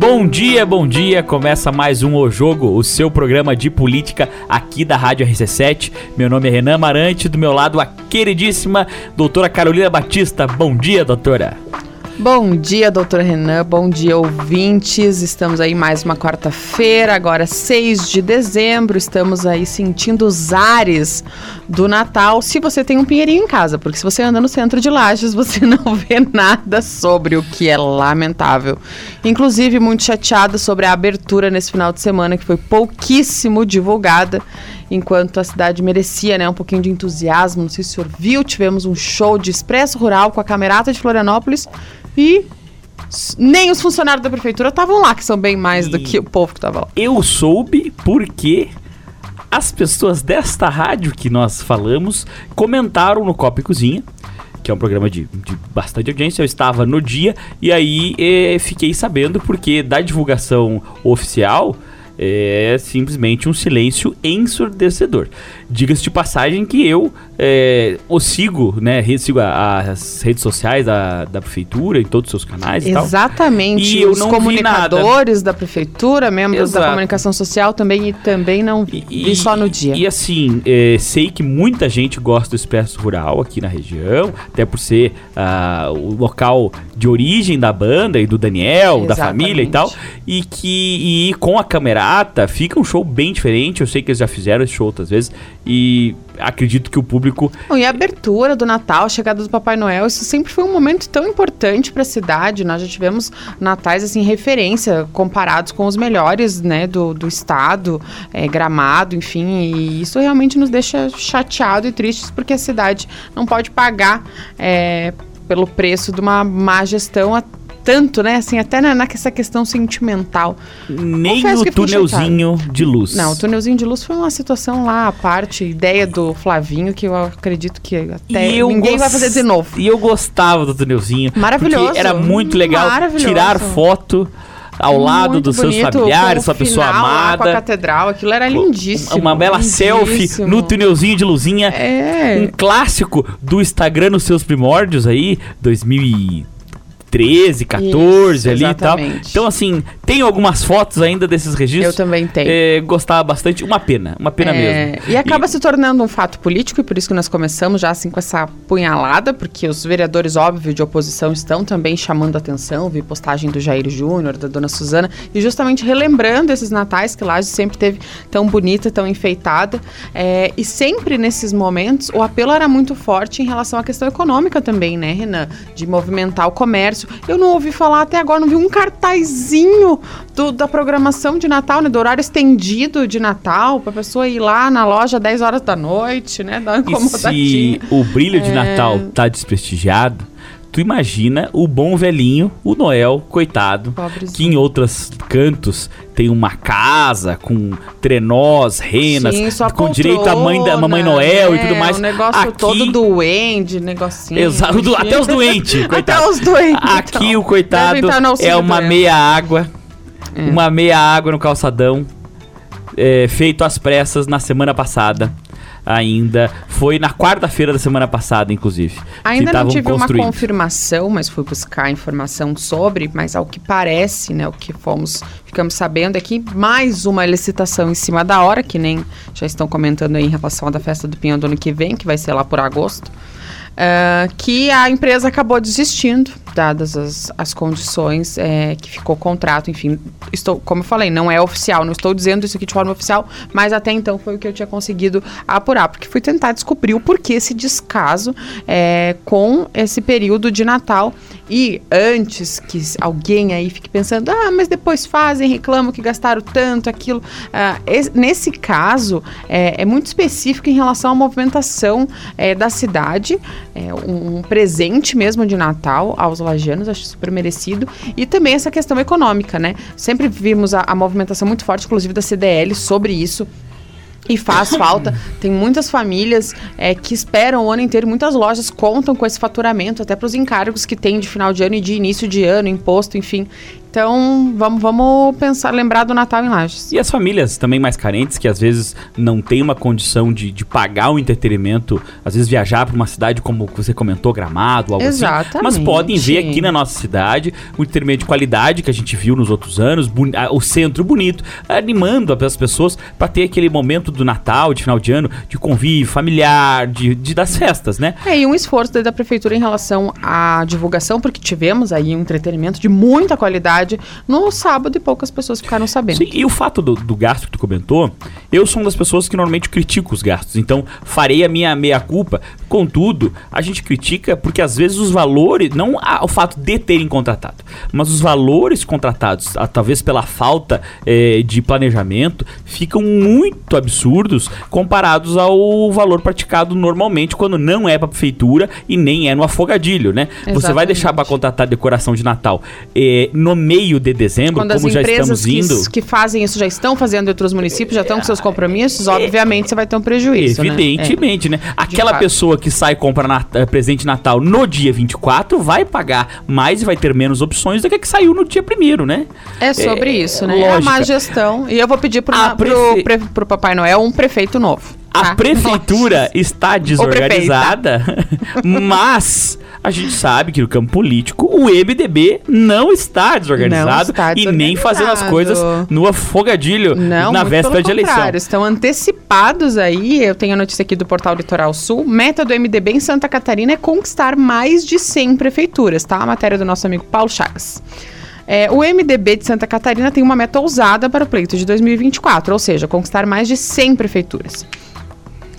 Bom dia, bom dia. Começa mais um O Jogo, o seu programa de política aqui da Rádio RC7. Meu nome é Renan Marante, do meu lado a queridíssima doutora Carolina Batista. Bom dia, doutora. Bom dia, doutor Renan. Bom dia, ouvintes. Estamos aí mais uma quarta-feira, agora 6 de dezembro. Estamos aí sentindo os ares do Natal. Se você tem um pinheirinho em casa, porque se você anda no centro de Lages, você não vê nada sobre o que é lamentável. Inclusive, muito chateada sobre a abertura nesse final de semana, que foi pouquíssimo divulgada enquanto a cidade merecia né, um pouquinho de entusiasmo. Não sei se o senhor viu, tivemos um show de Expresso Rural com a Camerata de Florianópolis e nem os funcionários da prefeitura estavam lá, que são bem mais e do que o povo que estava lá. Eu soube porque as pessoas desta rádio que nós falamos comentaram no Copa e Cozinha que é um programa de, de, bastante audiência. Eu estava no dia e aí eh, fiquei sabendo porque da divulgação oficial é simplesmente um silêncio ensurdecedor. Diga-se de passagem que eu é, o sigo, né? Sigo a, as redes sociais da, da prefeitura, em todos os seus canais e Exatamente. E os comunicadores da prefeitura, membros Exato. da comunicação social também, e também não vi e, só no dia. E assim, é, sei que muita gente gosta do Expresso Rural aqui na região, até por ser uh, o local de origem da banda e do Daniel, Exatamente. da família e tal. E que e com a camerata fica um show bem diferente. Eu sei que eles já fizeram esse show outras vezes. E acredito que o público. Bom, e a abertura do Natal, a chegada do Papai Noel, isso sempre foi um momento tão importante para a cidade. Nós já tivemos natais assim referência comparados com os melhores, né, do, do estado, é, Gramado, enfim. E isso realmente nos deixa chateado e tristes porque a cidade não pode pagar é, pelo preço de uma má gestão tanto, né? Assim, até na, nessa questão sentimental. Nem Confesso o túnelzinho de luz. Não, o túnelzinho de luz foi uma situação lá à parte, ideia do Flavinho, que eu acredito que até ninguém vai fazer de novo. E eu gostava do túnelzinho. Maravilhoso. Era muito legal tirar foto ao muito lado dos bonito, seus familiares, sua pessoa amada. Com a catedral, aquilo era lindíssimo. Uma bela lindíssimo. selfie no túnelzinho de luzinha. É. Um clássico do Instagram nos seus primórdios aí, 2000 13, 14 Isso, ali exatamente. e tal. Então, assim, tem algumas fotos ainda desses registros. Eu também tenho. É, gostava bastante. Uma pena, uma pena é, mesmo. E acaba e... se tornando um fato político, e por isso que nós começamos já assim com essa punhalada, porque os vereadores, óbvio, de oposição estão também chamando atenção. Vi postagem do Jair Júnior, da dona Suzana, e justamente relembrando esses natais que Laje sempre teve tão bonita, tão enfeitada. É, e sempre nesses momentos o apelo era muito forte em relação à questão econômica também, né, Renan? De movimentar o comércio Eu não ouvi falar até agora, não vi um cartazinho do, da programação de Natal, né? Do horário estendido de Natal, pra pessoa ir lá na loja 10 horas da noite, né? Dar uma E se o brilho de é... Natal tá desprestigiado, tu imagina o bom velhinho, o Noel, coitado, Pobrezinho. que em outros cantos tem uma casa com trenós, renas, Sim, com poltrona, direito à mãe da Mamãe Noel é, e tudo mais. O negócio Aqui, todo doente, negocinho. Exato, do, até os doentes, coitado. Até os doentes. Aqui então, o coitado é uma meia água, é. uma meia água no calçadão, é, feito às pressas na semana passada ainda. Foi na quarta-feira da semana passada, inclusive. Ainda não tive uma confirmação, mas fui buscar informação sobre, mas ao que parece, né, o que fomos, ficamos sabendo é que mais uma licitação em cima da hora, que nem já estão comentando aí em relação à da festa do Pinhão do ano que vem, que vai ser lá por agosto. Uh, que a empresa acabou desistindo dadas as, as condições é, que ficou o contrato, enfim, estou, como eu falei, não é oficial, não estou dizendo isso aqui de forma oficial, mas até então foi o que eu tinha conseguido apurar, porque fui tentar descobrir o porquê esse descaso é, com esse período de Natal e antes que alguém aí fique pensando, ah, mas depois fazem, reclamam que gastaram tanto, aquilo. Ah, esse, nesse caso, é, é, muito específico em relação à movimentação é, da cidade, é, um, um presente mesmo de Natal aos lajanos, acho super merecido. E também essa questão econômica, né? Sempre vimos a, a movimentação muito forte, inclusive da CDL, sobre isso. E faz falta. Tem muitas famílias é, que esperam o ano inteiro, muitas lojas contam com esse faturamento, até para os encargos que tem de final de ano e de início de ano, imposto, enfim. Então, vamos, vamos pensar, lembrar do Natal em Lages. E as famílias também mais carentes, que às vezes não têm uma condição de, de pagar o entretenimento, às vezes viajar para uma cidade como você comentou, Gramado, algo Exatamente. assim. Mas podem ver aqui na nossa cidade o entretenimento de qualidade que a gente viu nos outros anos, o centro bonito, animando as pessoas para ter aquele momento do Natal, de final de ano, de convívio familiar, de, de das festas, né? É, e um esforço da prefeitura em relação à divulgação, porque tivemos aí um entretenimento de muita qualidade no sábado e poucas pessoas ficaram sabendo. Sim, e o fato do, do gasto que tu comentou, eu sou uma das pessoas que normalmente critico os gastos, então farei a minha meia-culpa. Contudo, a gente critica porque às vezes os valores, não o fato de terem contratado, mas os valores contratados, a, talvez pela falta é, de planejamento, ficam muito absurdos comparados ao valor praticado normalmente quando não é para prefeitura e nem é no afogadilho, né? Exatamente. Você vai deixar para contratar decoração de Natal é, no meio de dezembro, Quando como já estamos indo. Que, que fazem isso já estão fazendo em outros municípios, já estão com seus compromissos, é, obviamente você vai ter um prejuízo. Né? Evidentemente, né? É. né? Aquela pessoa que sai e compra nat eh, presente Natal no dia 24 vai pagar mais e vai ter menos opções do que a que saiu no dia primeiro, né? É sobre é, isso, né? Lógica. É a má gestão. E eu vou pedir pro, prefe... pro, pro Papai Noel um prefeito novo. A tá? prefeitura Nossa. está desorganizada, mas a gente sabe que no campo político o MDB não está desorganizado, não está desorganizado. e nem fazendo as coisas no afogadilho não, na véspera de eleição. Estão antecipados aí. Eu tenho a notícia aqui do portal Litoral Sul. Meta do MDB em Santa Catarina é conquistar mais de 100 prefeituras, tá? A matéria do nosso amigo Paulo Chagas. É, o MDB de Santa Catarina tem uma meta ousada para o pleito de 2024, ou seja, conquistar mais de 100 prefeituras.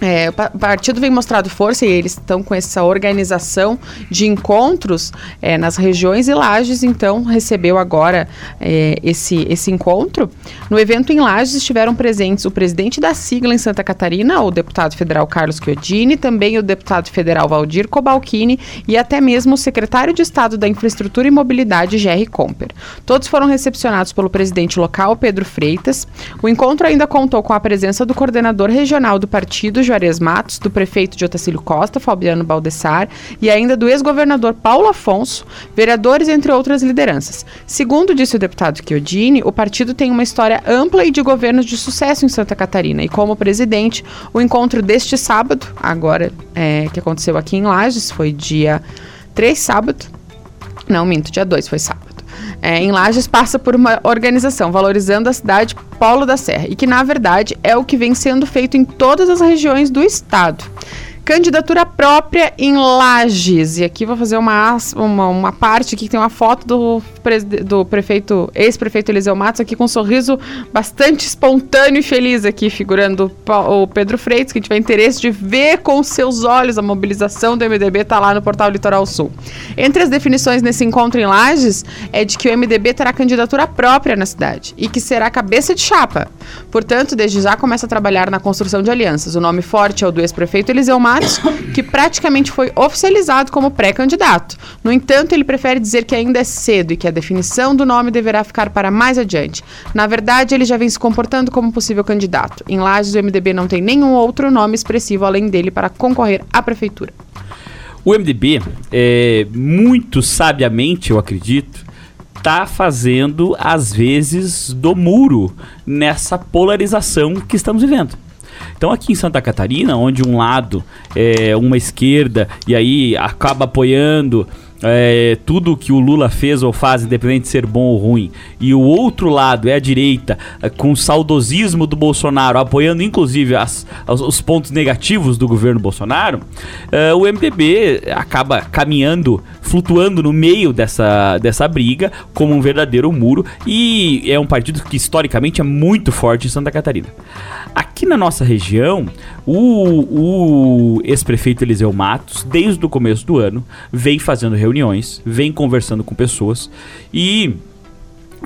É, o partido vem mostrado força e eles estão com essa organização de encontros é, nas regiões e Lages, então recebeu agora é, esse, esse encontro. No evento em Lages estiveram presentes o presidente da sigla em Santa Catarina, o deputado federal Carlos Chiodini, também o deputado federal Valdir Cobalcini e até mesmo o secretário de Estado da Infraestrutura e Mobilidade, Jerry Comper. Todos foram recepcionados pelo presidente local, Pedro Freitas. O encontro ainda contou com a presença do coordenador regional do partido, Juarez Matos, do prefeito de Otacílio Costa, Fabiano Baldessar, e ainda do ex-governador Paulo Afonso, vereadores, entre outras lideranças. Segundo disse o deputado Chiodini, o partido tem uma história ampla e de governos de sucesso em Santa Catarina, e como presidente, o encontro deste sábado, agora é, que aconteceu aqui em Lages, foi dia 3 sábado, não, minto, dia 2 foi sábado é, em Lages passa por uma organização valorizando a cidade Polo da Serra e que, na verdade, é o que vem sendo feito em todas as regiões do estado candidatura própria em Lages. E aqui vou fazer uma, uma, uma parte aqui que tem uma foto do, do prefeito, ex-prefeito Eliseu Matos, aqui com um sorriso bastante espontâneo e feliz aqui, figurando o Pedro Freitas, que tiver interesse de ver com seus olhos a mobilização do MDB, tá lá no portal Litoral Sul. Entre as definições nesse encontro em Lages é de que o MDB terá candidatura própria na cidade e que será cabeça de chapa. Portanto, desde já começa a trabalhar na construção de alianças. O nome forte é o do ex-prefeito Eliseu Matos, que praticamente foi oficializado como pré-candidato. No entanto, ele prefere dizer que ainda é cedo e que a definição do nome deverá ficar para mais adiante. Na verdade, ele já vem se comportando como possível candidato. Em Lages, o MDB não tem nenhum outro nome expressivo além dele para concorrer à prefeitura. O MDB, é, muito sabiamente, eu acredito, está fazendo, às vezes, do muro nessa polarização que estamos vivendo. Então aqui em Santa Catarina, onde um lado é uma esquerda e aí acaba apoiando é, tudo que o Lula fez ou faz, independente de ser bom ou ruim, e o outro lado é a direita, é, com o saudosismo do Bolsonaro, apoiando inclusive as, os pontos negativos do governo Bolsonaro, é, o MDB acaba caminhando, flutuando no meio dessa, dessa briga, como um verdadeiro muro, e é um partido que historicamente é muito forte em Santa Catarina. Na nossa região, o, o ex-prefeito Eliseu Matos, desde o começo do ano, vem fazendo reuniões, vem conversando com pessoas e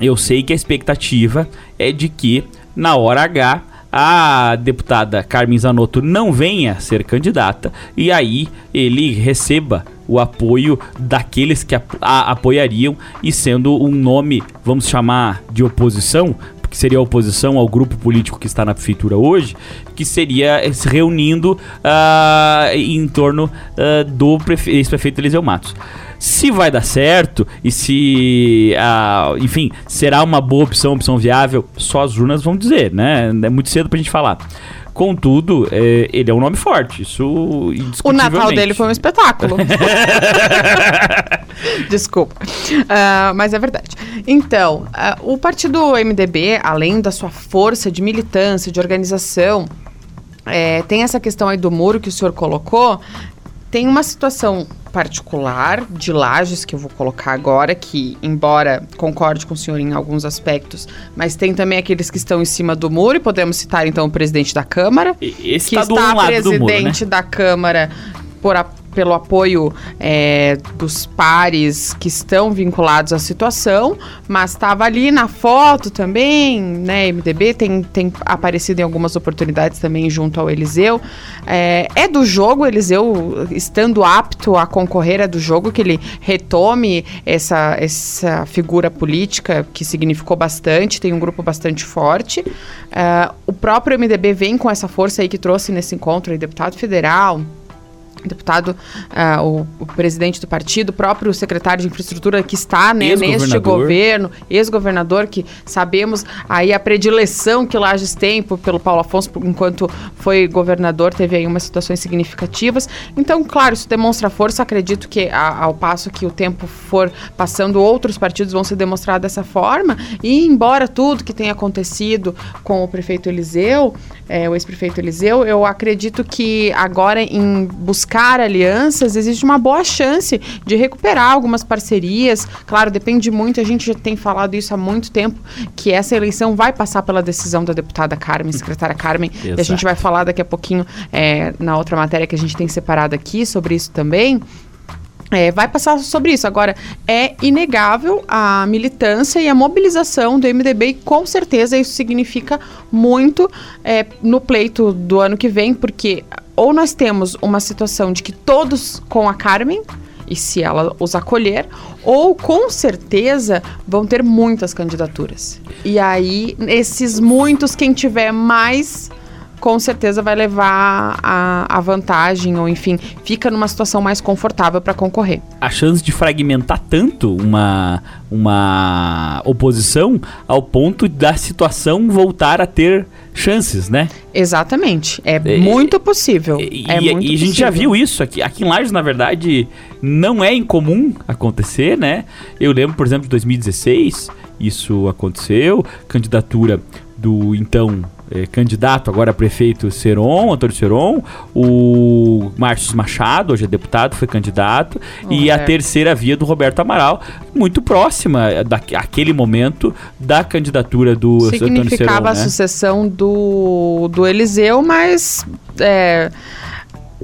eu sei que a expectativa é de que, na hora H, a deputada Carmen Zanotto não venha ser candidata e aí ele receba o apoio daqueles que a, a, apoiariam e sendo um nome, vamos chamar de oposição, que seria a oposição ao grupo político que está na prefeitura hoje, que seria se reunindo uh, em torno uh, do ex-prefeito Eliseu Matos. Se vai dar certo e se, uh, enfim, será uma boa opção, opção viável, só as urnas vão dizer, né? É muito cedo pra gente falar. Contudo, é, ele é um nome forte. Isso O Natal dele foi um espetáculo. Desculpa. Uh, mas é verdade. Então, uh, o partido MDB, além da sua força de militância, de organização, é, tem essa questão aí do muro que o senhor colocou. Tem uma situação particular de Lages que eu vou colocar agora, que, embora concorde com o senhor em alguns aspectos, mas tem também aqueles que estão em cima do muro, e podemos citar então o presidente da Câmara, Esse que tá está um presidente muro, né? da Câmara por, a, pelo apoio é, dos pares que estão vinculados à situação, mas estava ali na foto também, né? MDB tem, tem aparecido em algumas oportunidades também junto ao Eliseu. É, é do jogo, Eliseu estando apto a concorrer, é do jogo que ele retome essa, essa figura política que significou bastante, tem um grupo bastante forte. É, o próprio MDB vem com essa força aí que trouxe nesse encontro, aí, deputado federal, deputado, uh, o, o, presidente do partido, o próprio secretário de infraestrutura que está né, neste governo, ex-governador, que sabemos aí a predileção que Lages tem pelo Paulo Afonso, enquanto foi governador, teve aí umas situações significativas. Então, claro, isso demonstra força. Acredito que a, ao passo que o tempo for passando, outros partidos vão se demonstrar dessa forma. E embora tudo que tenha acontecido com o prefeito Eliseu, é, o ex-prefeito Eliseu, eu acredito que agora em buscar alianças existe uma boa chance de recuperar algumas parcerias. Claro, depende muito, a gente já tem falado isso há muito tempo, que essa eleição vai passar pela decisão da deputada Carmen, secretária Carmen, Exato. e a gente vai falar daqui a pouquinho é, na outra matéria que a gente tem separado aqui sobre isso também. É, vai passar sobre isso. Agora, é inegável a militância e a mobilização do MDB, e com certeza isso significa muito é, no pleito do ano que vem, porque ou nós temos uma situação de que todos com a Carmen, e se ela os acolher, ou com certeza vão ter muitas candidaturas. E aí, esses muitos, quem tiver mais com certeza vai levar a, a vantagem, ou enfim, fica numa situação mais confortável para concorrer. A chance de fragmentar tanto uma, uma oposição ao ponto da situação voltar a ter chances, né? Exatamente. É, é muito possível. E, é e, muito e a gente já viu isso aqui. Aqui em Lages, na verdade, não é incomum acontecer, né? Eu lembro, por exemplo, de 2016, isso aconteceu. Candidatura do então é, candidato agora a prefeito Seron, Antônio Seron, o Márcio Machado, hoje é deputado, foi candidato, e a terceira via do Roberto Amaral, muito próxima daquele momento da candidatura do Antônio Seron. Significava a né? sucessão do, do Eliseu, mas... É,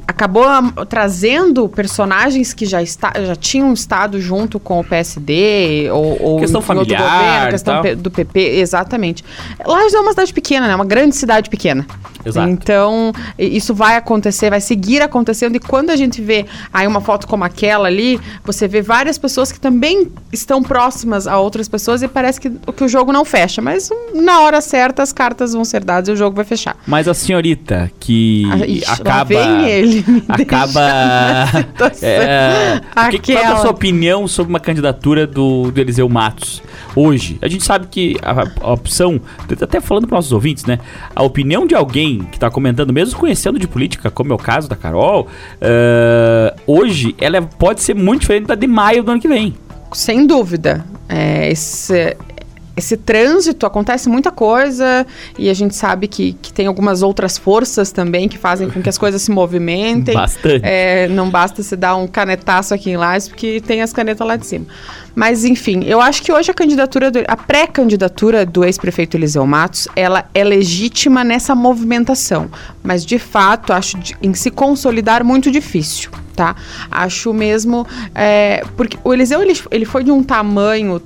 acabou trazendo personagens que já, está, já tinham estado junto com o PSD ou, ou questão familiar, governo, questão do PP, exatamente. Lages é uma cidade pequena, né? Uma grande cidade pequena. Exato. Então, isso vai acontecer, vai seguir acontecendo. E quando a gente vê aí uma foto como aquela ali, você vê várias pessoas que também estão próximas a outras pessoas e parece que, que o jogo não fecha. Mas na hora certa as cartas vão ser dadas e o jogo vai fechar. Mas a senhorita que ah, ixi, acaba. ele, acaba. é, que, qual é a sua opinião sobre uma candidatura do, do Eliseu Matos hoje? A gente sabe que a, a opção, até falando para nossos ouvintes, né? A opinião de alguém que está comentando, mesmo conhecendo de política, como é o caso da Carol, uh, hoje ela pode ser muito diferente da de maio do ano que vem. Sem dúvida. É, esse, esse trânsito acontece muita coisa e a gente sabe que, que tem algumas outras forças também que fazem com que as coisas se movimentem. Bastante. É, não basta se dar um canetaço aqui em Lages, porque tem as canetas lá de cima. Mas, enfim, eu acho que hoje a candidatura, do, a pré-candidatura do ex-prefeito Eliseu Matos, ela é legítima nessa movimentação. Mas, de fato, acho de, em se consolidar muito difícil, tá? Acho mesmo... É, porque o Eliseu, ele, ele foi de um tamanho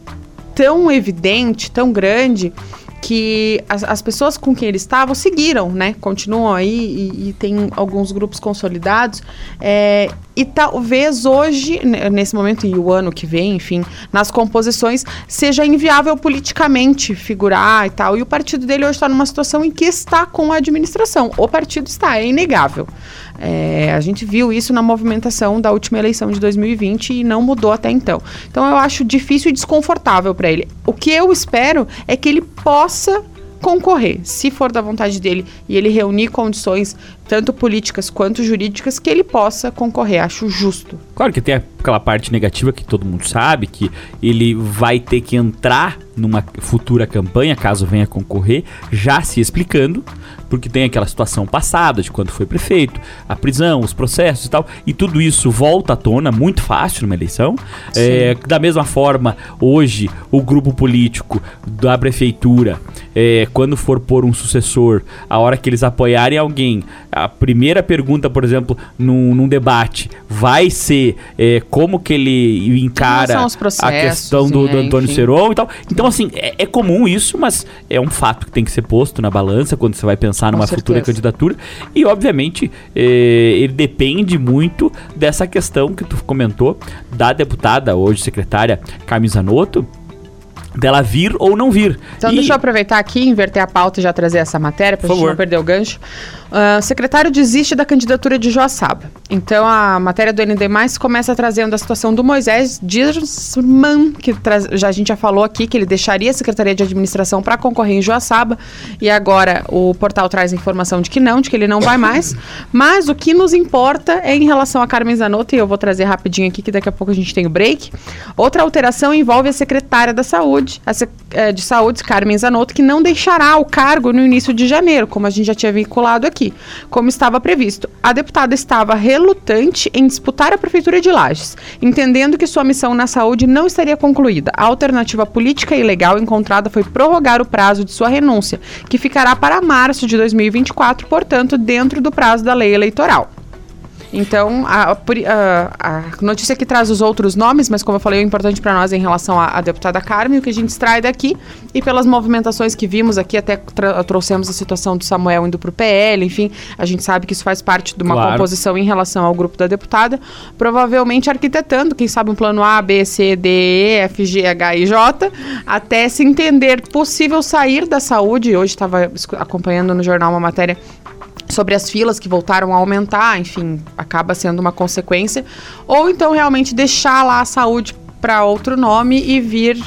tão evidente, tão grande, que as, as, pessoas com quem ele estava seguiram, né? Continuam aí e, e tem alguns grupos consolidados. É, e talvez hoje, nesse momento e o ano que vem, enfim, nas composições, seja inviável politicamente figurar e tal. E o partido dele hoje está numa situação em que está com a administração. O partido está, é inegável. É, a gente viu isso na movimentação da última eleição de 2020 e não mudou até então. Então eu acho difícil e desconfortável para ele. O que eu espero é que ele possa concorrer, se for da vontade dele e ele reunir condições tanto políticas quanto jurídicas que ele possa concorrer, acho justo. Claro que tem aquela parte negativa que todo mundo sabe que ele vai ter que entrar numa futura campanha caso venha concorrer, já se explicando, porque tem aquela situação passada de quando foi prefeito, a prisão, os processos e tal, e tudo isso volta à tona muito fácil numa eleição. É, da mesma forma, hoje, o grupo político da prefeitura, é, quando for pôr um sucessor, a hora que eles apoiarem alguém, a primeira pergunta, por exemplo, num, num debate, vai ser é, como que ele encara a questão do, do Antônio Seron e tal. Então, assim, é, é comum isso, mas é um fato que tem que ser posto na balança quando você vai pensar numa futura candidatura. E, obviamente, eh, ele depende muito dessa questão que tu comentou da deputada, hoje secretária Carmen Zanotto, dela vir ou não vir. Então, e... deixa eu aproveitar aqui, inverter a pauta e já trazer essa matéria, para a gente não perder o gancho. Uh, secretário desiste da candidatura de Joaçaba. Então a matéria do ND começa trazendo a situação do Moisés Dirsman, que já a gente já falou aqui que ele deixaria a Secretaria de Administração para concorrer em Joaçaba. E agora o portal traz informação de que não, de que ele não vai mais. Mas o que nos importa é em relação a Carmen Zanotto, e eu vou trazer rapidinho aqui, que daqui a pouco a gente tem o break. Outra alteração envolve a secretária da Saúde, a sec eh, de Saúde, Carmen Zanotto, que não deixará o cargo no início de janeiro, como a gente já tinha vinculado aqui, como estava previsto. A deputada estava relutante em disputar a Prefeitura de Lages, entendendo que sua missão na saúde não estaria concluída. A alternativa política e legal encontrada foi prorrogar o prazo de sua renúncia, que ficará para março de 2024, portanto, dentro do prazo da lei eleitoral. Então, a, a, a, notícia que traz os outros nomes, mas como eu falei, o importante para nós é em relação à, deputada Carmen, o que a gente extrai daqui, e pelas movimentações que vimos aqui, até trouxemos a situação do Samuel indo para o PL, enfim, a gente sabe que isso faz parte de uma claro. composição em relação ao grupo da deputada, provavelmente arquitetando, quem sabe um plano A, B, C, D, E, F, G, H e J, até se entender possível sair da saúde. Hoje estava acompanhando no jornal uma matéria sobre as filas que voltaram a aumentar, enfim, acaba sendo uma consequência, ou então realmente deixar lá a saúde para outro nome e vir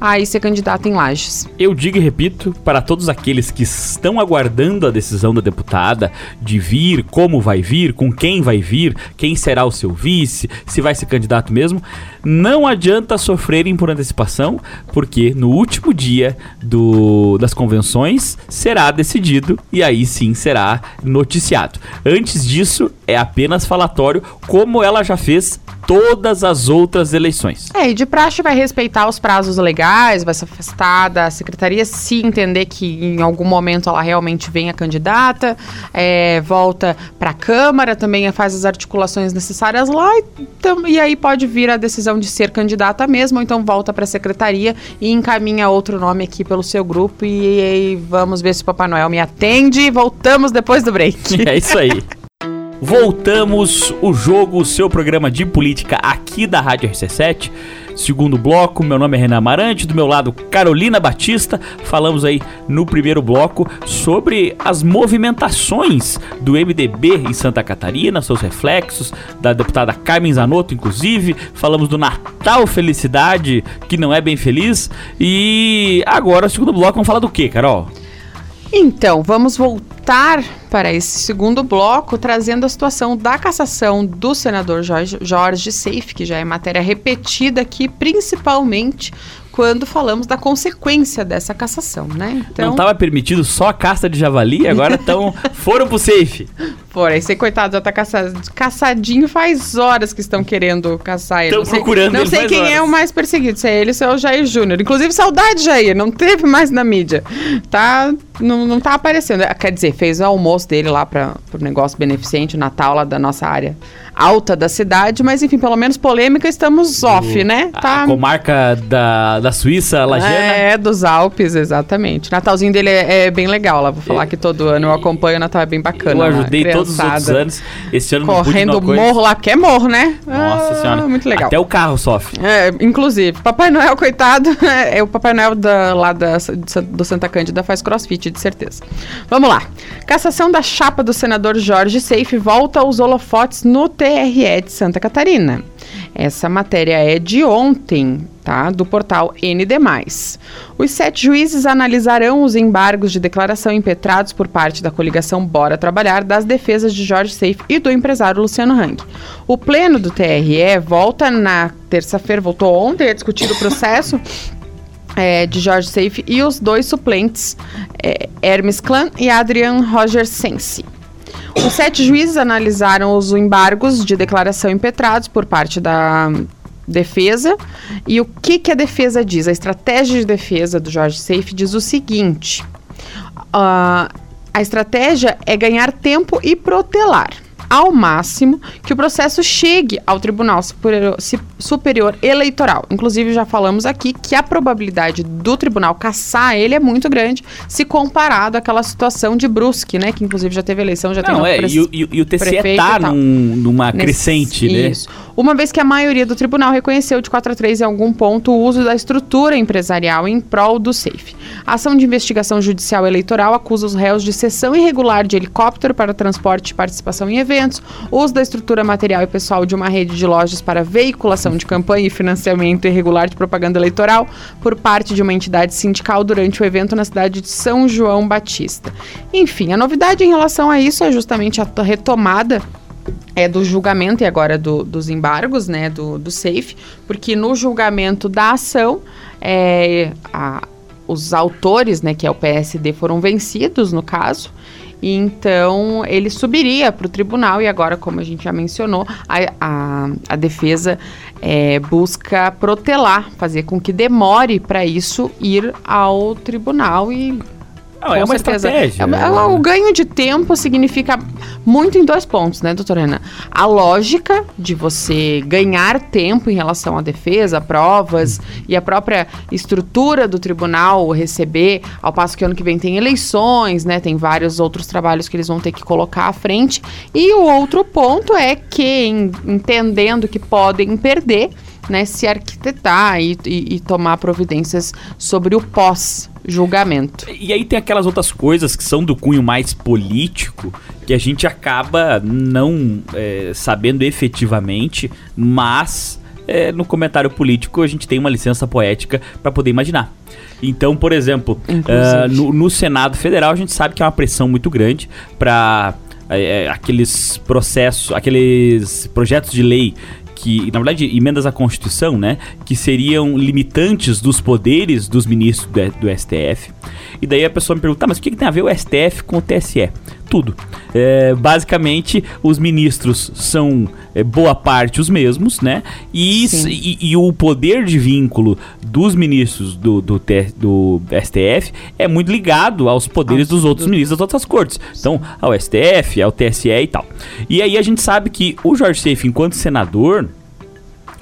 a ser candidato em Lages. Eu digo e repito para todos aqueles que estão aguardando a decisão da deputada de vir, como vai vir, com quem vai vir, quem será o seu vice, se vai ser candidato mesmo, não adianta sofrerem por antecipação, porque no último dia do, das convenções será decidido e aí sim será noticiado. Antes disso, é apenas falatório, como ela já fez todas as outras eleições. É, e de praxe vai respeitar os prazos legais, vai se afastar da secretaria se entender que em algum momento ela realmente venha candidata, é, volta para a Câmara, também faz as articulações necessárias lá e, e aí pode vir a decisão de ser candidata mesmo, ou então volta para a secretaria e encaminha outro nome aqui pelo seu grupo e, e vamos ver se o Papai Noel me atende. Voltamos depois do break. É isso aí. Voltamos o jogo, o seu programa de política aqui da Rádio RC7. Segundo bloco, meu nome é Renan Amarante, do meu lado Carolina Batista. Falamos aí no primeiro bloco sobre as movimentações do MDB em Santa Catarina, seus reflexos, da deputada Carmen Zanotto, inclusive. Falamos do Natal Felicidade, que não é bem feliz. E agora, segundo bloco, vamos falar do que, Carol? Então, vamos voltar para esse segundo bloco, trazendo a situação da cassação do senador Jorge, Jorge Seif, que já é matéria repetida aqui, principalmente quando falamos da consequência dessa cassação, né? Então... Não estava permitido só a caça de javali, agora estão foram pro safe. Foram, esse coitado já tá caçado, caçadinho faz horas que estão querendo caçar ele. Estão procurando Não sei quem horas. é o mais perseguido, se é ele ou se é o Jair Júnior. Inclusive, saudade, Jair, não teve mais na mídia. Tá, não, não tá aparecendo. Quer dizer, fez o almoço dele lá para o negócio beneficente, o Natal lá da nossa área alta da cidade, mas enfim, pelo menos polêmica estamos off, o, né? Tá. A comarca da, da Suíça, Lajana. É, dos Alpes, exatamente. Natalzinho dele é, é bem legal lá, vou falar é, que todo ano eu acompanho, o Natal é bem bacana. Eu ajudei lá, todos os outros anos. Esse ano Correndo morro lá, porque é morro, né? Nossa ah, senhora. Muito legal. Até o carro sofre. É, inclusive. Papai Noel, coitado, é o Papai Noel da, lá da, do Santa Cândida faz crossfit, de certeza. Vamos lá. Cassação da chapa do senador Jorge Seife volta aos holofotes no TRE de Santa Catarina. Essa matéria é de ontem, tá? Do portal ND+. Os sete juízes analisarão os embargos de declaração impetrados por parte da coligação Bora Trabalhar das defesas de Jorge Seife e do empresário Luciano Hang. O pleno do TRE volta na terça-feira, voltou ontem a discutir o processo é, de Jorge Seife e os dois suplentes, é, Hermes Klan e Adrian Roger Sensi. Os sete juízes analisaram os embargos de declaração impetrados por parte da defesa. E o que, que a defesa diz? A estratégia de defesa do Jorge Seife diz o seguinte: uh, a estratégia é ganhar tempo e protelar ao máximo que o processo chegue ao Tribunal Superior, Eleitoral. Inclusive, já falamos aqui que a probabilidade do tribunal caçar ele é muito grande se comparado àquela situação de Brusque, né? Que inclusive já teve eleição, já Não, tem é, e, e, e, o TCE está num, numa Nesse, crescente, né? Isso. Uma vez que a maioria do tribunal reconheceu de 4 a 3 em algum ponto o uso da estrutura empresarial em prol do SAFE. A ação de investigação judicial eleitoral acusa os réus de cessão irregular de helicóptero para transporte e participação em eventos, uso da estrutura material e pessoal de uma rede de lojas para veiculação de campanha e financiamento irregular de propaganda eleitoral por parte de uma entidade sindical durante o evento na cidade de São João Batista. Enfim, a novidade em relação a isso é justamente a retomada é do julgamento e agora do, dos embargos, né, do, do SAFE, porque no julgamento da ação, é, a, os autores, né, que é o PSD, foram vencidos no caso, e então ele subiria para o tribunal, e agora, como a gente já mencionou, a, a, a defesa é, busca protelar, fazer com que demore para isso ir ao tribunal e não, é uma certeza. estratégia. É, né? o ganho de tempo significa muito em dois pontos, né, doutora Ana? A lógica de você ganhar tempo em relação à defesa, provas e a própria estrutura do tribunal receber, ao passo que ano que vem tem eleições, né? Tem vários outros trabalhos que eles vão ter que colocar à frente. E o outro ponto é que, entendendo que podem perder, né, se arquitetar e, e, e tomar providências sobre o pós julgamento. E aí tem aquelas outras coisas que são do cunho mais político que a gente acaba não é, sabendo efetivamente, mas é, no comentário político a gente tem uma licença poética para poder imaginar. Então, por exemplo, uh, no, no, Senado Federal a gente sabe que é uma pressão muito grande para é, é, aqueles processos, aqueles projetos de lei que, na verdade, emendas à Constituição, né? Que seriam limitantes dos poderes dos ministros do, do STF. E daí a pessoa me pergunta, tá, mas o que, que, tem a ver o STF com o TSE? Tudo. É, basicamente, os ministros são é, boa parte os mesmos, né? E, e, e, o poder de vínculo dos ministros do, do, do, STF é muito ligado aos poderes dos outros ministros das outras cortes. Então, ao STF, ao TSE e tal. E aí a gente sabe que o Jorge Seif, enquanto senador,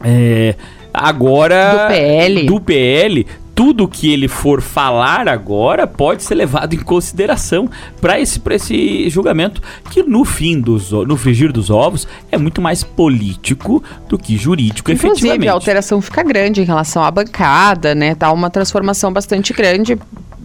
é, agora do PL. do PL tudo que ele for falar agora pode ser levado em consideração para esse, esse julgamento que no fim dos no frigir dos ovos é muito mais político do que jurídico Inclusive, efetivamente. a alteração fica grande em relação à bancada, né? Tá uma transformação bastante grande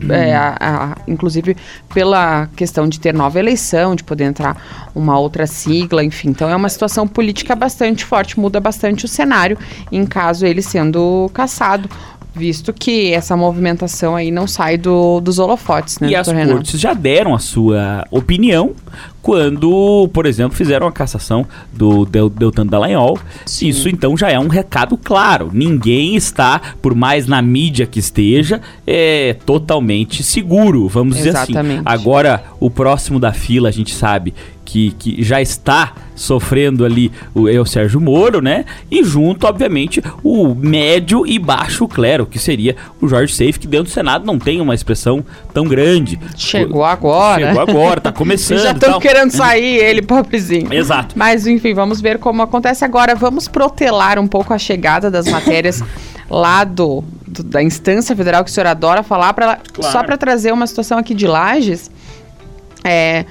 é, a, a, inclusive pela questão de ter nova eleição, de poder entrar uma outra sigla, enfim. Então é uma situação política bastante forte, muda bastante o cenário em caso ele sendo caçado visto que essa movimentação aí não sai do, dos holofotes, né? E as Renan? cortes já deram a sua opinião quando, por exemplo, fizeram a cassação do Del Deltan Dallagnol. Sim. Isso então já é um recado claro. Ninguém está, por mais na mídia que esteja, é totalmente seguro, vamos Exatamente. dizer assim. Agora, o próximo da fila, a gente sabe que, que já está sofrendo ali o, é o Sérgio Moro, né? E junto, obviamente, o médio e baixo clero, que seria o Jorge Seif, que dentro do Senado não tem uma expressão tão grande. Chegou agora. Chegou agora, tá começando. Já estão querendo sair ele, pobrezinho. Exato. Mas, enfim, vamos ver como acontece agora. Vamos protelar um pouco a chegada das matérias lá do, do, da instância federal que o senhor adora falar, pra, claro. só para trazer uma situação aqui de Lages. É,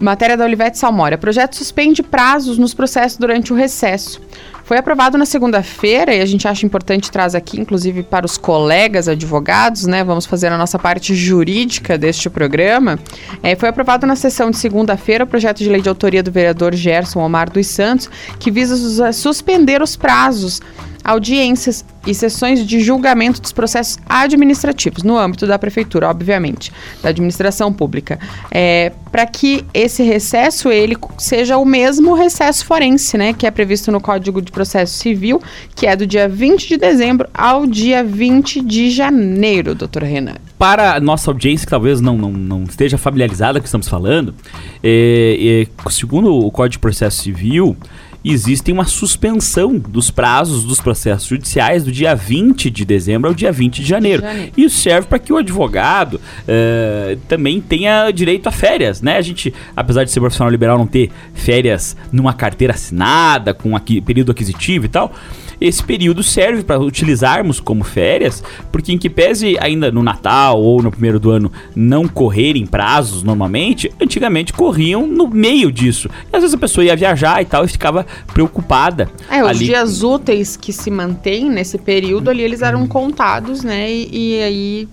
Matéria da Olivete Salmória. Projeto suspende prazos nos processos durante o recesso. Foi aprovado na segunda-feira e a gente acha importante trazer aqui, inclusive para os colegas advogados, né? Vamos fazer a nossa parte jurídica deste programa. É, foi aprovado na sessão de segunda-feira o projeto de lei de autoria do vereador Gerson Omar dos Santos, que visa suspender os prazos audiências e sessões de julgamento dos processos administrativos, no âmbito da prefeitura, obviamente, da administração pública, é, para que esse recesso ele seja o mesmo recesso forense, né, que é previsto no Código de Processo Civil, que é do dia 20 de dezembro ao dia 20 de janeiro, doutor Renan. Para a nossa audiência que talvez não, não, não esteja familiarizada com o que estamos falando, é, é, segundo o Código de Processo Civil, existe uma suspensão dos prazos dos processos judiciais do dia 20 de dezembro ao dia 20 de janeiro. De janeiro. Isso serve para que o advogado uh, também tenha direito a férias, né? A gente, apesar de ser profissional liberal, não ter férias numa carteira assinada, com aqui, período aquisitivo e tal, esse período serve para utilizarmos como férias, porque em que pese ainda no Natal ou no primeiro do ano não correrem prazos normalmente, antigamente corriam no meio disso. E às vezes a pessoa ia viajar e tal e ficava preocupada. É, os ali. dias úteis que se mantêm nesse período ali, eles eram contados, né? E, e aí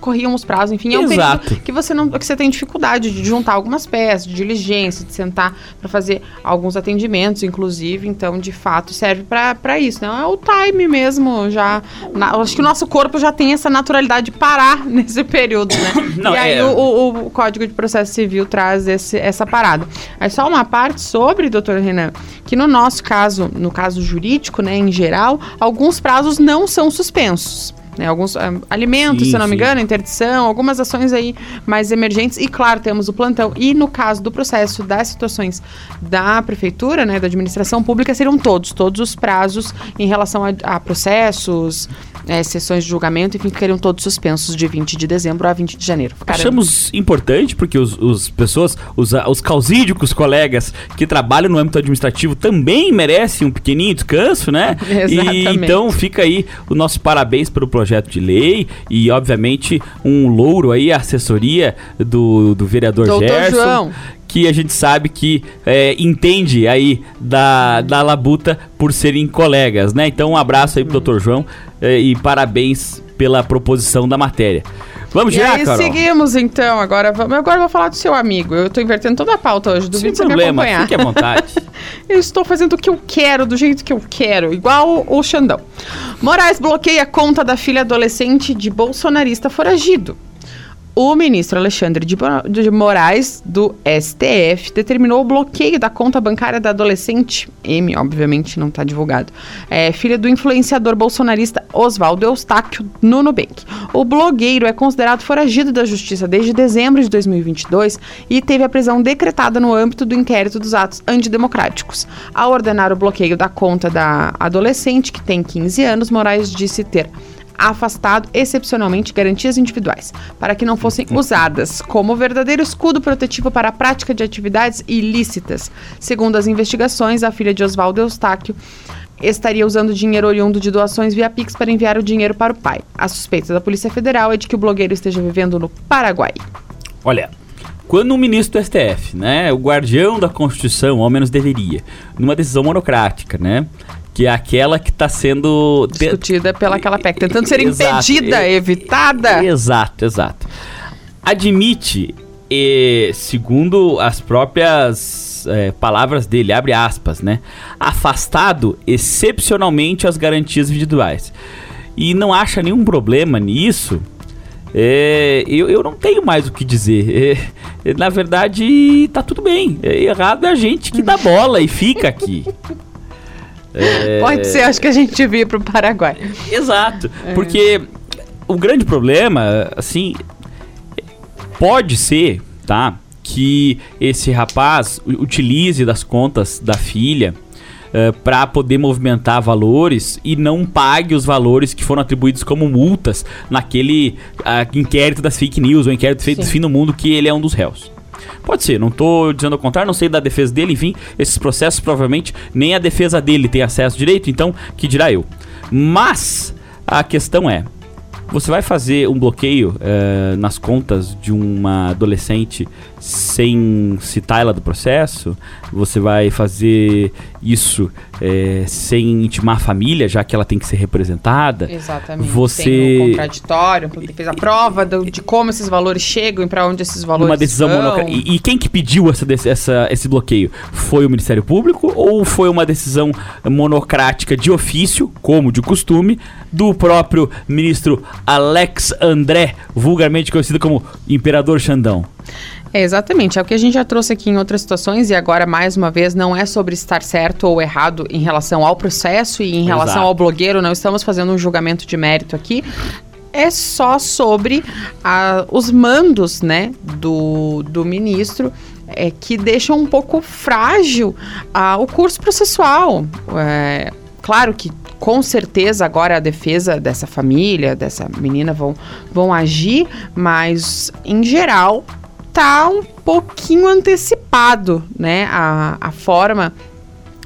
corriam os prazos, enfim, é um Exato. período que você não que você tem dificuldade de juntar algumas peças, de diligência, de sentar para fazer alguns atendimentos, inclusive, então de fato serve para isso, né? É o time mesmo, já. Na, acho que o nosso corpo já tem essa naturalidade de parar nesse período, né? Não, e aí é... o, o, o, Código de Processo Civil traz esse, essa parada. Aí só uma parte sobre, doutor Renan, que no nosso caso, no caso jurídico, né, em geral, alguns prazos não são suspensos. Né, alguns ah, alimentos, sim, se não me engano, interdição, algumas ações aí mais emergentes. E claro, temos o plantão. E no caso do processo das situações da prefeitura, né, da administração pública, seriam todos, todos os prazos em relação a, a processos, é, sessões de julgamento, enfim, ficariam todos suspensos de 20 de dezembro a 20 de janeiro. Achamos importante, porque os, os pessoas, os, os causídicos colegas que trabalham no âmbito administrativo também merecem um pequenininho descanso, né? Exatamente. E, então fica aí o nosso parabéns pelo projeto de lei e, obviamente, um louro aí, a assessoria do, do vereador Doutor Gerson. João que a gente sabe que é, entende aí da, da labuta por serem colegas, né? Então um abraço aí pro Dr. João é, e parabéns pela proposição da matéria. Vamos já, Carol? seguimos então. Agora, vamos, agora eu vou falar do seu amigo. Eu tô invertendo toda a pauta hoje. Duvido Sem problema, fique à vontade. eu estou fazendo o que eu quero, do jeito que eu quero. Igual o Xandão. Moraes bloqueia a conta da filha adolescente de bolsonarista foragido. O ministro Alexandre de Moraes, do STF, determinou o bloqueio da conta bancária da adolescente, M, obviamente não está divulgado, é, filha do influenciador bolsonarista Oswaldo Eustáquio, no Nubank. O blogueiro é considerado foragido da justiça desde dezembro de 2022 e teve a prisão decretada no âmbito do inquérito dos atos antidemocráticos. Ao ordenar o bloqueio da conta da adolescente, que tem 15 anos, Moraes disse ter afastado excepcionalmente garantias individuais, para que não fossem usadas como verdadeiro escudo protetivo para a prática de atividades ilícitas. Segundo as investigações, a filha de Oswaldo Eustáquio estaria usando dinheiro oriundo de doações via Pix para enviar o dinheiro para o pai. A suspeita da Polícia Federal é de que o blogueiro esteja vivendo no Paraguai. Olha, quando um ministro do STF, né, o guardião da Constituição, ao menos deveria, numa decisão monocrática, né, que é aquela que está sendo discutida pela aquela PEC, tentando ser exato, impedida, evitada. Exato, exato. Admite, segundo as próprias é, palavras dele, abre aspas, né? Afastado excepcionalmente as garantias individuais. E não acha nenhum problema nisso. É, eu, eu não tenho mais o que dizer. É, na verdade, tá tudo bem. É, errado é a gente que dá bola e fica aqui. É... Pode ser, acho que a gente devia para o Paraguai. Exato, é. porque o grande problema, assim, pode ser, tá? que esse rapaz utilize das contas da filha uh, eh, para poder movimentar valores e não pague os valores que foram atribuídos como multas naquele uh, inquérito das fake news ou inquérito feito do fim do mundo que ele é um dos réus. Pode ser, não estou dizendo o contrário, não sei da defesa dele, enfim, esses processos provavelmente nem a defesa dele tem acesso direito, então que dirá eu. Mas a questão é, você vai fazer um bloqueio uh, nas contas de uma adolescente sem citar ela do processo? Você vai fazer isso é, sem intimar a família, já que ela tem que ser representada? Exatamente. Você tem um contraditório, porque fez a prova do, de como esses valores chegam e para onde esses valores uma decisão vão. E, e, quem que pediu essa, essa, esse bloqueio? Foi o Ministério Público ou foi uma decisão monocrática de ofício, como de costume, do próprio ministro Alex André, vulgarmente conhecido como Imperador Xandão? É, exatamente, é o que a gente já trouxe aqui em outras situações e agora, mais uma vez, não é sobre estar certo ou errado em relação ao processo e em relação Exato. ao blogueiro, não estamos fazendo um julgamento de mérito aqui. É só sobre a, os mandos né, do, do ministro é, que deixam um pouco frágil a, o curso processual. É, claro que com certeza agora a defesa dessa família, dessa menina vão, vão agir, mas em geral tá um pouquinho antecipado, né? A, a forma.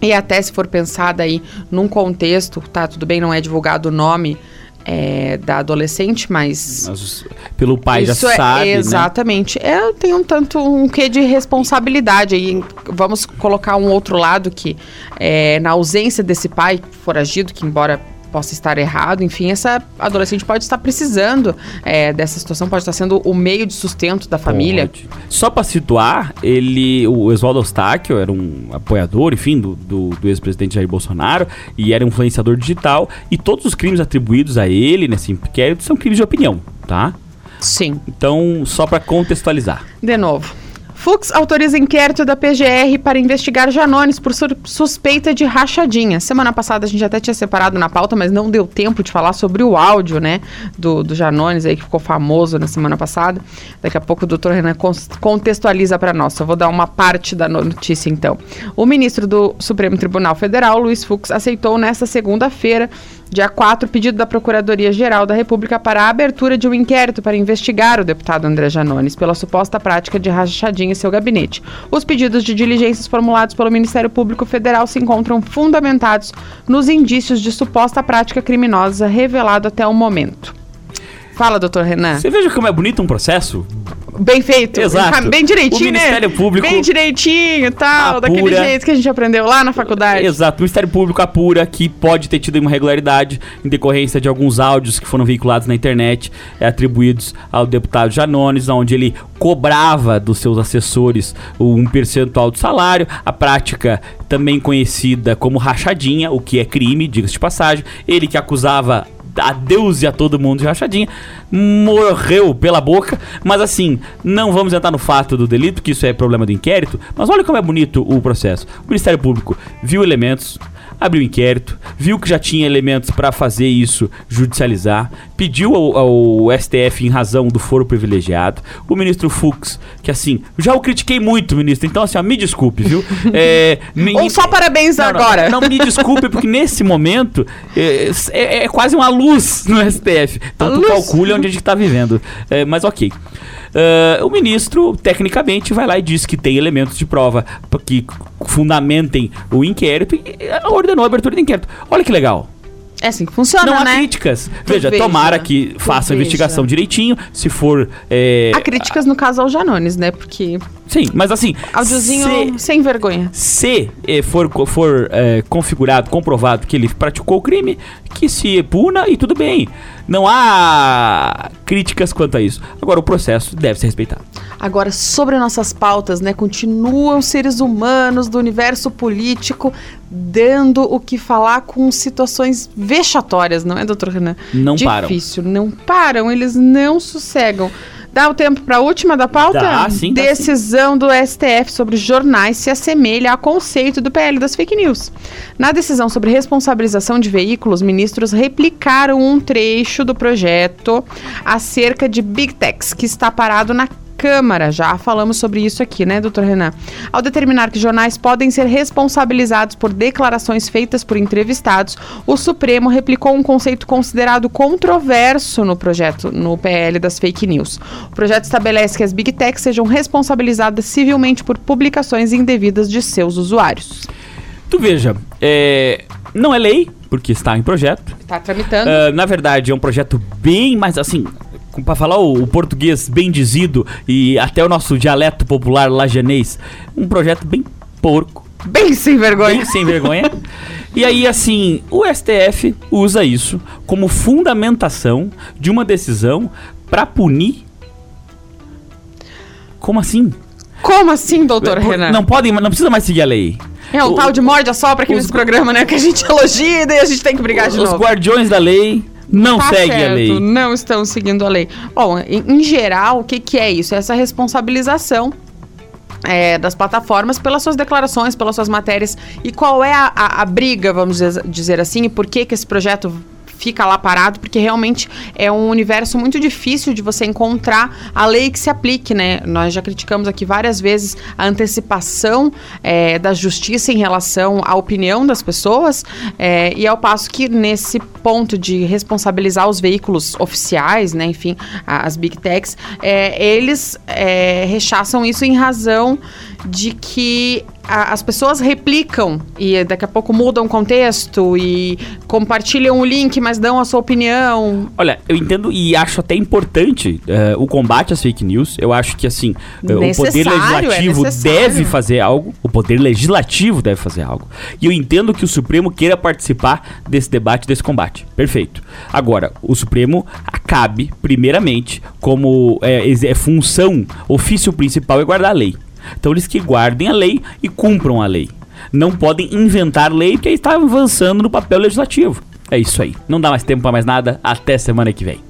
E até se for pensada aí num contexto, tá, tudo bem, não é divulgado o nome é, da adolescente, mas. mas pelo pai já é, sabe. Né? Exatamente. Né? É, tem um tanto um quê de responsabilidade. aí vamos colocar um outro lado que, é, na ausência desse pai foragido, que embora possa estar errado, enfim, essa adolescente pode estar precisando é, dessa situação, pode estar sendo o meio de sustento da família. Pode. Só para situar, ele, o Oswaldo Eustáquio era um apoiador, enfim, do, do, do ex-presidente Jair Bolsonaro e era influenciador digital e todos os crimes atribuídos a ele nesse inquérito são crimes de opinião, tá? Sim. Então, só para contextualizar. De novo, Fux autoriza inquérito da PGR para investigar Janones por suspeita de rachadinha. Semana passada a gente até tinha separado na pauta, mas não deu tempo de falar sobre o áudio, né, do, do Janones aí que ficou famoso na semana passada. Daqui a pouco o doutor Renan contextualiza para nós. Eu vou dar uma parte da notícia então. O ministro do Supremo Tribunal Federal, Luiz Fux, aceitou nesta segunda-feira Dia 4, pedido da Procuradoria-Geral da República para a abertura de um inquérito para investigar o deputado André Janones pela suposta prática de rachadinha em seu gabinete. Os pedidos de diligências formulados pelo Ministério Público Federal se encontram fundamentados nos indícios de suposta prática criminosa revelado até o momento. Fala, doutor Renan. Você veja como é bonito um processo Bem feito. Exato. Bem direitinho, o Ministério né? Público Bem direitinho tal, apura, daquele jeito que a gente aprendeu lá na faculdade. Exato. O Ministério Público apura que pode ter tido uma irregularidade em decorrência de alguns áudios que foram veiculados na internet, é, atribuídos ao deputado Janones, onde ele cobrava dos seus assessores um percentual do salário, a prática também conhecida como rachadinha, o que é crime, diga-se de passagem. Ele que acusava a e a todo mundo de rachadinha, morreu pela boca. Mas assim, não vamos entrar no fato do delito, que isso é problema do inquérito. Mas olha como é bonito o processo. O Ministério Público viu elementos, abriu inquérito, viu que já tinha elementos para fazer isso judicializar, pediu ao, ao, STF em razão do foro privilegiado. O ministro Fux, que assim, já o critiquei muito, ministro, então assim, ó, me desculpe, viu? É, me, Ou só parabéns não, agora. Não, não, me desculpe, porque nesse momento é, é, é, quase uma luz no STF. Então tu calcule onde a gente tá vivendo. É, mas ok. Uh, o ministro, tecnicamente, vai lá e diz que tem elementos de prova que fundamentem o inquérito e ordenou a abertura do inquérito. Olha que legal. É assim que funciona, não né? há críticas. Veja, veja, tomara que faça a investigação direitinho. Se for. É, há críticas no caso ao Janones, né? Porque. Sim, mas assim. Áudiozinho se, sem vergonha. Se é, for, for é, configurado, comprovado que ele praticou o crime, que se puna e tudo bem. Não há críticas quanto a isso. Agora, o processo deve ser respeitado. Agora, sobre nossas pautas, né? Continuam seres humanos do universo político dando o que falar com situações vexatórias, não é, doutor Renan? Não Difícil, param. Difícil, não param, eles não sossegam. Dá o tempo para a última da pauta? Dá, sim, dá, Decisão sim. do STF sobre jornais se assemelha ao conceito do PL das fake news. Na decisão sobre responsabilização de veículos, ministros replicaram um trecho do projeto acerca de Big Techs, que está parado na Câmara. Já falamos sobre isso aqui, né, doutor Renan? Ao determinar que jornais podem ser responsabilizados por declarações feitas por entrevistados, o Supremo replicou um conceito considerado controverso no projeto, no PL das fake news. O projeto estabelece que as Big Techs sejam responsabilizadas civilmente por publicações indevidas de seus usuários. Tu veja, é, não é lei, porque está em projeto. Está tramitando. Uh, na verdade, é um projeto bem mais assim. Para falar o, o, português bem dizido e até o nosso dialeto popular lajanês, um projeto bem porco. Bem sem vergonha. Bem sem vergonha. e aí, assim, o STF usa isso como fundamentação de uma decisão para punir. Como assim? Como assim, doutor Renan? Não pode, não precisa mais seguir a lei. É um o, tal de morde a sopra aqui os, nesse programa, né? Que a gente elogia e daí a gente tem que brigar de novo. Os guardiões da lei não tá seguem a lei. Não estão seguindo a lei. Bom, em, em geral, o que, que é isso? É essa responsabilização é, das plataformas pelas suas declarações, pelas suas matérias. E qual é a, a, a briga, vamos dizer assim, e por que, que esse projeto fica lá parado, porque realmente é um universo muito difícil de você encontrar a lei que se aplique, né? Nós já criticamos aqui várias vezes a antecipação é, da justiça em relação à opinião das pessoas, é, e ao passo que nesse ponto de responsabilizar os veículos oficiais, né, enfim, as big techs, é, eles rechaçam isso em razão de que a, as pessoas replicam e daqui a pouco mudam o contexto e compartilham o link, mas dão a sua opinião. Olha, eu entendo e acho até importante uh, o combate às fake news. Eu acho que assim, uh, o poder é legislativo é deve fazer algo, o poder legislativo deve fazer algo. E eu entendo que o Supremo queira participar desse debate, desse combate. Perfeito. Agora, o Supremo acabe, primeiramente, como é, é função, ofício principal é guardar a lei. Então eles que guardem a lei e cumpram a lei. Não podem inventar lei porque está avançando no papel legislativo. É isso aí. Não dá mais tempo para mais nada. Até semana que vem.